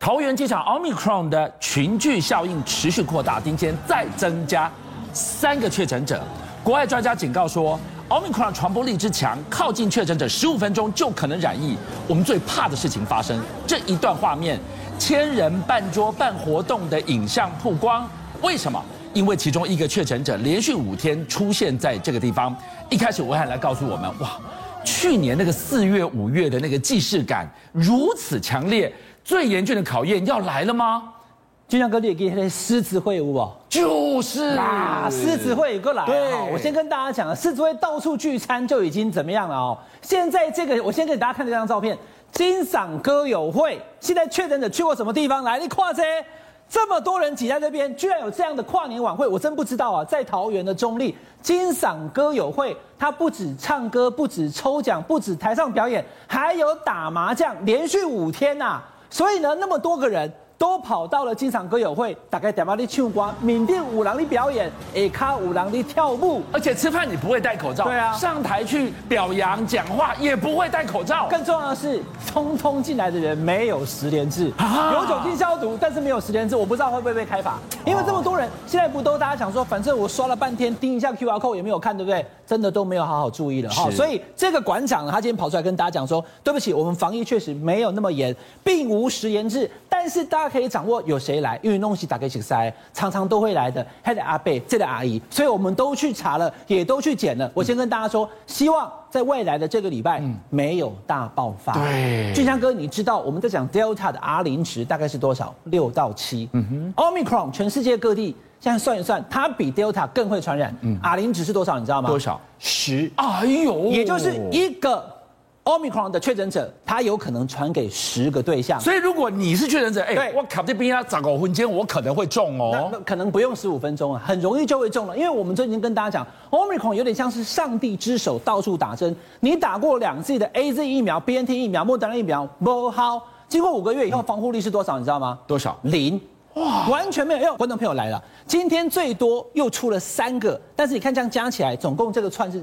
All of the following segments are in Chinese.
桃园机场 Omicron 的群聚效应持续扩大，今天再增加三个确诊者。国外专家警告说，Omicron 传播力之强，靠近确诊者十五分钟就可能染疫。我们最怕的事情发生，这一段画面，千人办桌办活动的影像曝光。为什么？因为其中一个确诊者连续五天出现在这个地方。一开始，我还来告诉我们，哇，去年那个四月、五月的那个既视感如此强烈。最严峻的考验要来了吗？就像哥，你给那狮子会有不？就是啊，狮子会过来。对，我先跟大家讲啊，狮子会到处聚餐就已经怎么样了哦。现在这个，我先给大家看这张照片，金嗓歌友会。现在确诊者去过什么地方？来，你跨这。这么多人挤在这边，居然有这样的跨年晚会，我真不知道啊！在桃园的中立金嗓歌友会，它不止唱歌，不止抽奖，不止台上表演，还有打麻将，连续五天呐、啊！所以呢，那么多个人。都跑到了金场歌友会，大概点把你唱歌，缅甸五郎的表演，哎，卡五郎的跳舞，而且吃饭你不会戴口罩，对啊，上台去表扬讲话也不会戴口罩。更重要的是，通通进来的人没有十连制，啊、有酒精消毒，但是没有十连制，我不知道会不会被开罚。因为这么多人，现在不都大家想说，反正我刷了半天，盯一下 QR code 也没有看，对不对？真的都没有好好注意了哈。所以这个馆长呢，他今天跑出来跟大家讲说，对不起，我们防疫确实没有那么严，并无实联制，但是大家可以掌握有谁来，因为东西打给谁塞，常常都会来的。还得阿贝，这个阿姨，所以我们都去查了，也都去检了。我先跟大家说，希望在未来的这个礼拜没有大爆发。对，俊香哥，你知道我们在讲 Delta 的 R 零值大概是多少？六到七。嗯哼，Omicron 全世界各地现在算一算，它比 Delta 更会传染。嗯，R 零值是多少？你知道吗？多少？十。哎呦，也就是一个。Omicron 的确诊者，他有可能传给十个对象，所以如果你是确诊者，哎、欸，我靠这边要找个婚间，我可能会中哦。那可能不用十五分钟啊，很容易就会中了，因为我们最近跟大家讲，Omicron 有点像是上帝之手到处打针，你打过两剂的 AZ 疫苗、BNT 疫苗、莫德纳疫苗不好，经过五个月以后，防护力是多少？你知道吗？多少？零。哇，完全没有用！观众朋友来了，今天最多又出了三个，但是你看这样加起来，总共这个串是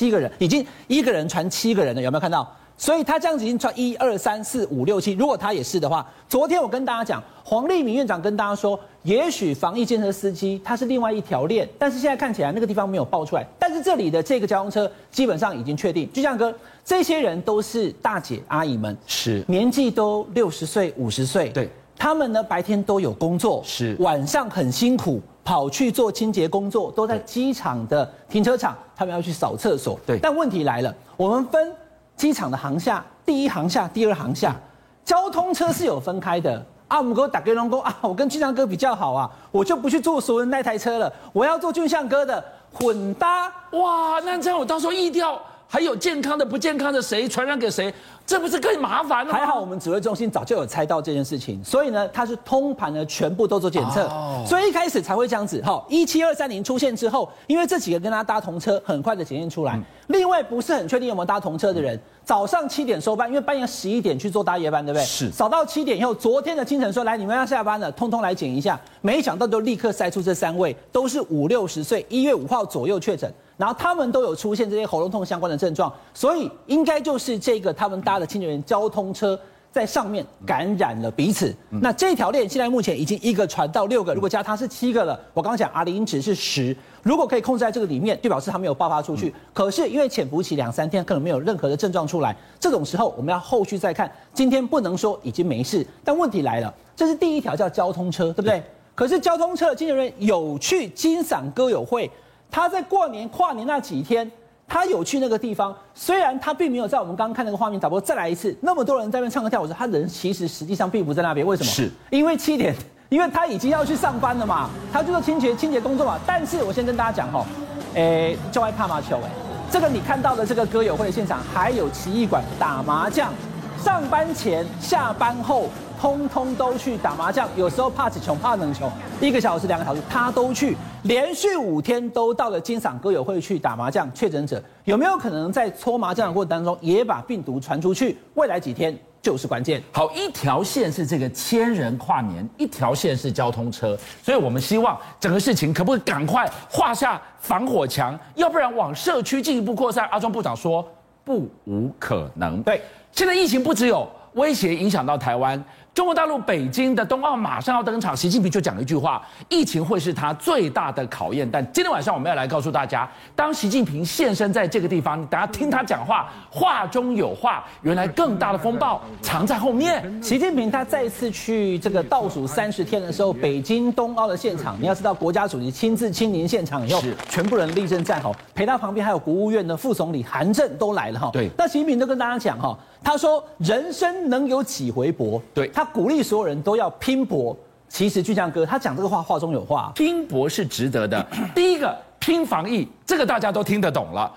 七个人，已经一个人传七个人了，有没有看到？所以他这样子已经传一二三四五六七，如果他也是的话，昨天我跟大家讲，黄立明院长跟大家说，也许防疫建设司机他是另外一条链，但是现在看起来那个地方没有爆出来，但是这里的这个交通车基本上已经确定，就像哥，这些人都是大姐阿姨们，是年纪都六十岁五十岁，对。他们呢，白天都有工作，是晚上很辛苦，跑去做清洁工作，都在机场的停车场，他们要去扫厕所。对，但问题来了，我们分机场的航下，第一航下、第二航下，交通车是有分开的。啊，我们给我打给龙工啊，我跟俊相哥比较好啊，我就不去坐熟人那台车了，我要坐俊相哥的混搭。哇，那这样我到时候意调，还有健康的、不健康的，谁传染给谁？这不是更麻烦了吗？还好我们指挥中心早就有猜到这件事情，所以呢，它是通盘的全部都做检测，所以一开始才会这样子。好，一七二三零出现之后，因为这几个跟他搭同车，很快的检验出来。另外不是很确定有没有搭同车的人，早上七点收班，因为半夜十一点去做大夜班，对不对？是。早到七点以后，昨天的清晨说来，你们要下班了，通通来检一下。没想到就立刻筛出这三位，都是五六十岁，一月五号左右确诊。然后他们都有出现这些喉咙痛相关的症状，所以应该就是这个他们搭的清洁员交通车在上面感染了彼此。那这条链现在目前已经一个传到六个，如果加它是七个了。我刚刚讲 R 零值是十，如果可以控制在这个里面，就表示它没有爆发出去。可是因为潜伏期两三天，可能没有任何的症状出来，这种时候我们要后续再看。今天不能说已经没事，但问题来了，这是第一条叫交通车，对不对？可是交通车的清洁员有去金嗓歌友会。他在过年跨年那几天，他有去那个地方，虽然他并没有在我们刚刚看那个画面，导播再来一次，那么多人在那边唱歌跳舞，时他人其实实际上并不在那边，为什么？是因为七点，因为他已经要去上班了嘛，他就做清洁清洁工作嘛。但是我先跟大家讲哈，诶，就爱怕麻球诶，这个你看到的这个歌友会的现场，还有奇艺馆打麻将，上班前、下班后。通通都去打麻将，有时候怕只穷怕冷穷，一个小时两个小时他都去，连续五天都到了金嗓歌友会去打麻将。确诊者有没有可能在搓麻将的过程当中也把病毒传出去？未来几天就是关键。好，一条线是这个千人跨年，一条线是交通车，所以我们希望整个事情可不可以赶快画下防火墙，要不然往社区进一步扩散。阿中部长说不无可能。对，现在疫情不只有威胁影响到台湾。中国大陆北京的冬奥马上要登场，习近平就讲了一句话：疫情会是他最大的考验。但今天晚上我们要来告诉大家，当习近平现身在这个地方，大家听他讲话，话中有话，原来更大的风暴藏在后面。习近平他再次去这个倒数三十天的时候，北京冬奥的现场，你要知道，国家主席亲自亲临现场以后，全部人立正站好，陪他旁边还有国务院的副总理韩正都来了哈。对，那习近平都跟大家讲哈。他说：“人生能有几回搏？”对，他鼓励所有人都要拼搏。其实俊相哥他讲这个话话中有话，拼搏是值得的。第一个拼防疫，这个大家都听得懂了。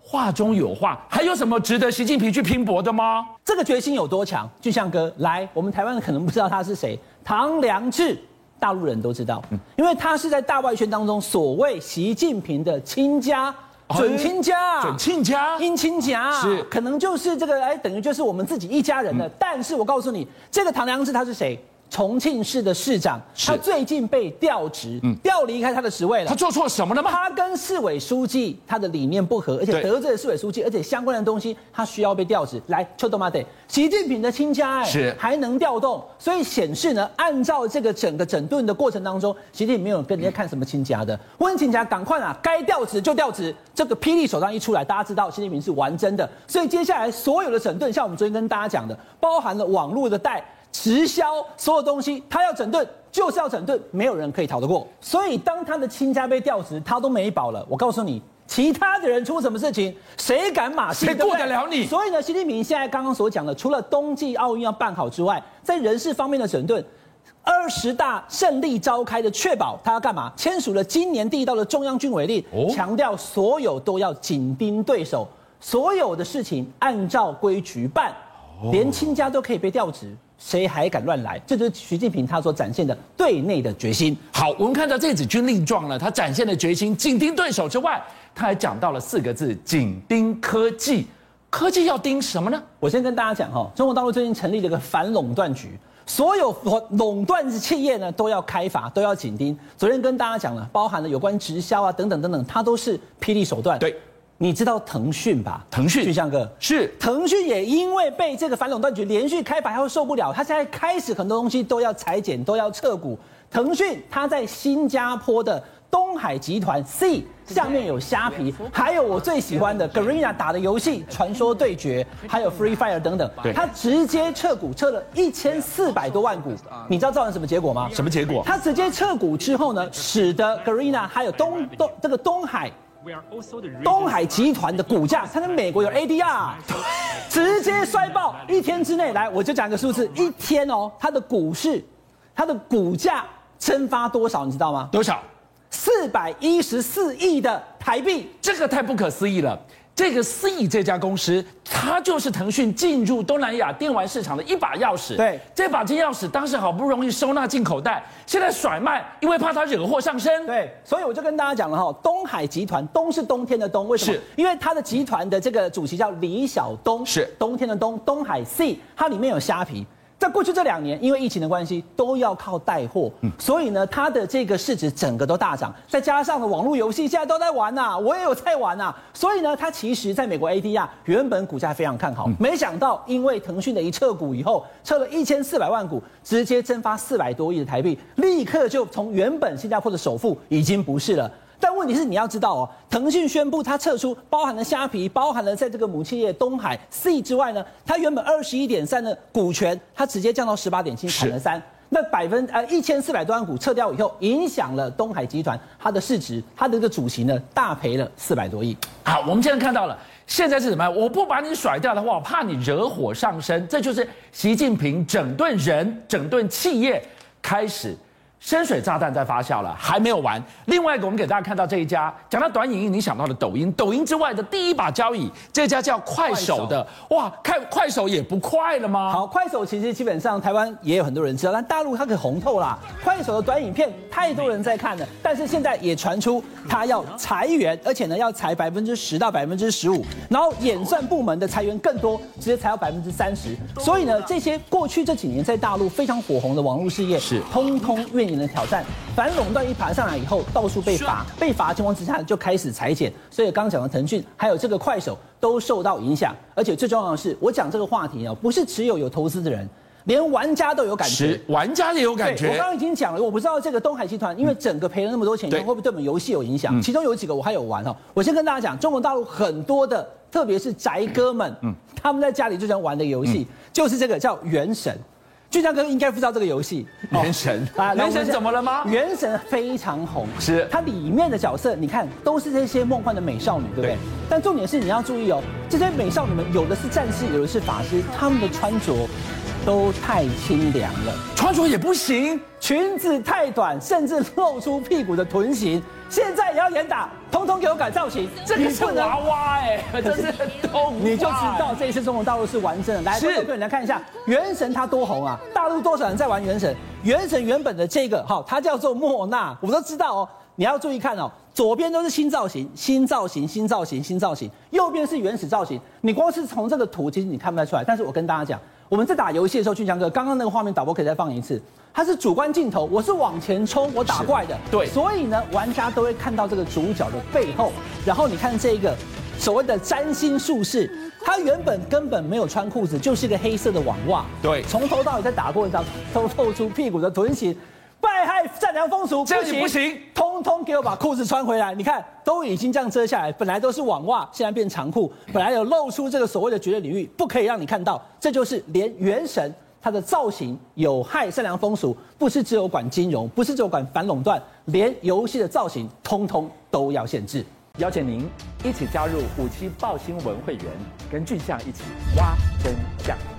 话中有话，还有什么值得习近平去拼搏的吗？这个决心有多强？俊相哥，来，我们台湾人可能不知道他是谁，唐良智，大陆人都知道，因为他是在大外圈当中所谓习近平的亲家。准亲家，准亲家，姻亲家。是，可能就是这个，哎，等于就是我们自己一家人的。嗯、但是我告诉你，这个唐良智他是谁？重庆市的市长，他最近被调职，调离开他的职位了。他做错什么了吗？他跟市委书记他的理念不合，而且得罪了市委书记，而且相关的东西他需要被调职。来，秋冬妈得，习近平的亲家哎，是还能调动，所以显示呢，按照这个整个整顿的过程当中，习近平没有跟人家看什么亲家的，问亲家赶快啊，该调职就调职。这个霹雳手段一出来，大家知道习近平是玩真的，所以接下来所有的整顿，像我们昨天跟大家讲的，包含了网络的带。直销所有东西，他要整顿就是要整顿，没有人可以逃得过。所以当他的亲家被调职，他都没保了。我告诉你，其他的人出什么事情，谁敢马戏？谁过得了你？所以呢，习近平现在刚刚所讲的，除了冬季奥运要办好之外，在人事方面的整顿，二十大胜利召开的确保，他要干嘛？签署了今年第一道的中央军委令，强调所有都要紧盯对手，所有的事情按照规矩办，连亲家都可以被调职。谁还敢乱来？这就是习近平他所展现的对内的决心。好，我们看到这纸军令状呢，他展现的决心，紧盯对手之外，他还讲到了四个字：紧盯科技。科技要盯什么呢？我先跟大家讲哈，中国大陆最近成立了一个反垄断局，所有垄断企业呢都要开罚，都要紧盯。昨天跟大家讲了，包含了有关直销啊等等等等，它都是霹雳手段。对。你知道腾讯吧？腾讯，俊相哥是腾讯也因为被这个反垄断局连续开罚，他会受不了，他现在开始很多东西都要裁减，都要撤股。腾讯他在新加坡的东海集团 C 下面有虾皮，还有我最喜欢的 Garena 打的游戏《传说对决》，还有 Free Fire 等等。对，他直接撤股，撤了一千四百多万股。你知道造成什么结果吗？什么结果？他直接撤股之后呢，使得 Garena 还有东东这个东海。东海集团的股价，它在美国有 ADR，直接衰爆。一天之内，来我就讲个数字，一天哦，它的股市，它的股价蒸发多少，你知道吗？多少？四百一十四亿的台币，这个太不可思议了。这个 C 这家公司，它就是腾讯进入东南亚电玩市场的一把钥匙。对，这把金钥匙当时好不容易收纳进口袋，现在甩卖，因为怕它惹祸上身。对，所以我就跟大家讲了哈，东海集团，东是冬天的冬，为什么？是因为它的集团的这个主席叫李晓东，是冬天的冬，东海 C，它里面有虾皮。在过去这两年，因为疫情的关系，都要靠带货，所以呢，它的这个市值整个都大涨。再加上呢，网络游戏现在都在玩呐，我也有在玩呐，所以呢，它其实在美国 ADR 原本股价非常看好，没想到因为腾讯的一撤股以后，撤了一千四百万股，直接蒸发四百多亿的台币，立刻就从原本新加坡的首富已经不是了。但问题是，你要知道哦，腾讯宣布它撤出，包含了虾皮，包含了在这个母企业东海 C 之外呢，它原本二十一点三的股权，它直接降到十八点七，砍了三。那百分呃一千四百多万股撤掉以后，影响了东海集团它的市值，它的这个主席呢大赔了四百多亿。好，我们现在看到了，现在是什么？我不把你甩掉的话，我怕你惹火上身。这就是习近平整顿人、整顿企业开始。深水炸弹在发酵了，还没有完。另外一个，我们给大家看到这一家，讲到短影音，你想到了抖音。抖音之外的第一把交椅，这家叫快手的，手哇，看快手也不快了吗？好，快手其实基本上台湾也有很多人知道，但大陆它可红透啦。快手的短影片太多人在看了，但是现在也传出它要裁员，而且呢要裁百分之十到百分之十五，然后演算部门的裁员更多，直接裁到百分之三十。所以呢，这些过去这几年在大陆非常火红的网络事业，是通通愿。你的挑战，反垄断一爬上来以后，到处被罚，被罚的情况之下就开始裁减，所以刚刚讲的腾讯还有这个快手都受到影响，而且最重要的是，我讲这个话题啊，不是持有有投资的人，连玩家都有感觉。是，玩家也有感觉。我刚刚已经讲了，我不知道这个东海集团因为整个赔了那么多钱，会不会对我们游戏有影响？其中有几个我还有玩哦。我先跟大家讲，中国大陆很多的，特别是宅哥们，嗯，他们在家里最喜欢玩的游戏就是这个叫《原神》。俊相哥应该不知道这个游戏《原神》啊，《原神》怎么了吗？《原神》非常红，是它里面的角色，你看都是这些梦幻的美少女，对不对？但重点是你要注意哦，这些美少女们有的是战士，有的是法师，他们的穿着都太清凉了，穿着也不行，裙子太短，甚至露出屁股的臀型。现在也要严打，通通给我改造型。这个是娃娃哎，这是动画，你就知道这一次中国大陆是完整的。来，各位你来看一下《原神》它多红啊！大陆多少人在玩《原神》？《原神》原本的这个哈，它叫做莫娜，我们都知道哦。你要注意看哦，左边都是新造型、新造型、新造型、新造型，右边是原始造型。你光是从这个图，其实你看不太出来。但是我跟大家讲，我们在打游戏的时候，俊强哥，刚刚那个画面导播可以再放一次。它是主观镜头，我是往前冲，我打怪的，对，所以呢，玩家都会看到这个主角的背后。然后你看这个所谓的占星术士，他原本根本没有穿裤子，就是一个黑色的网袜，对，从头到尾在打过一招，都露出屁股的臀型，败害善良风俗，这样不行，通通给我把裤子穿回来。你看，都已经这样遮下来，本来都是网袜，现在变长裤，本来有露出这个所谓的绝对领域，不可以让你看到，这就是连原神。它的造型有害善良风俗，不是只有管金融，不是只有管反垄断，连游戏的造型通通都要限制。邀请您一起加入五七报新闻会员，跟俊相一起挖真相。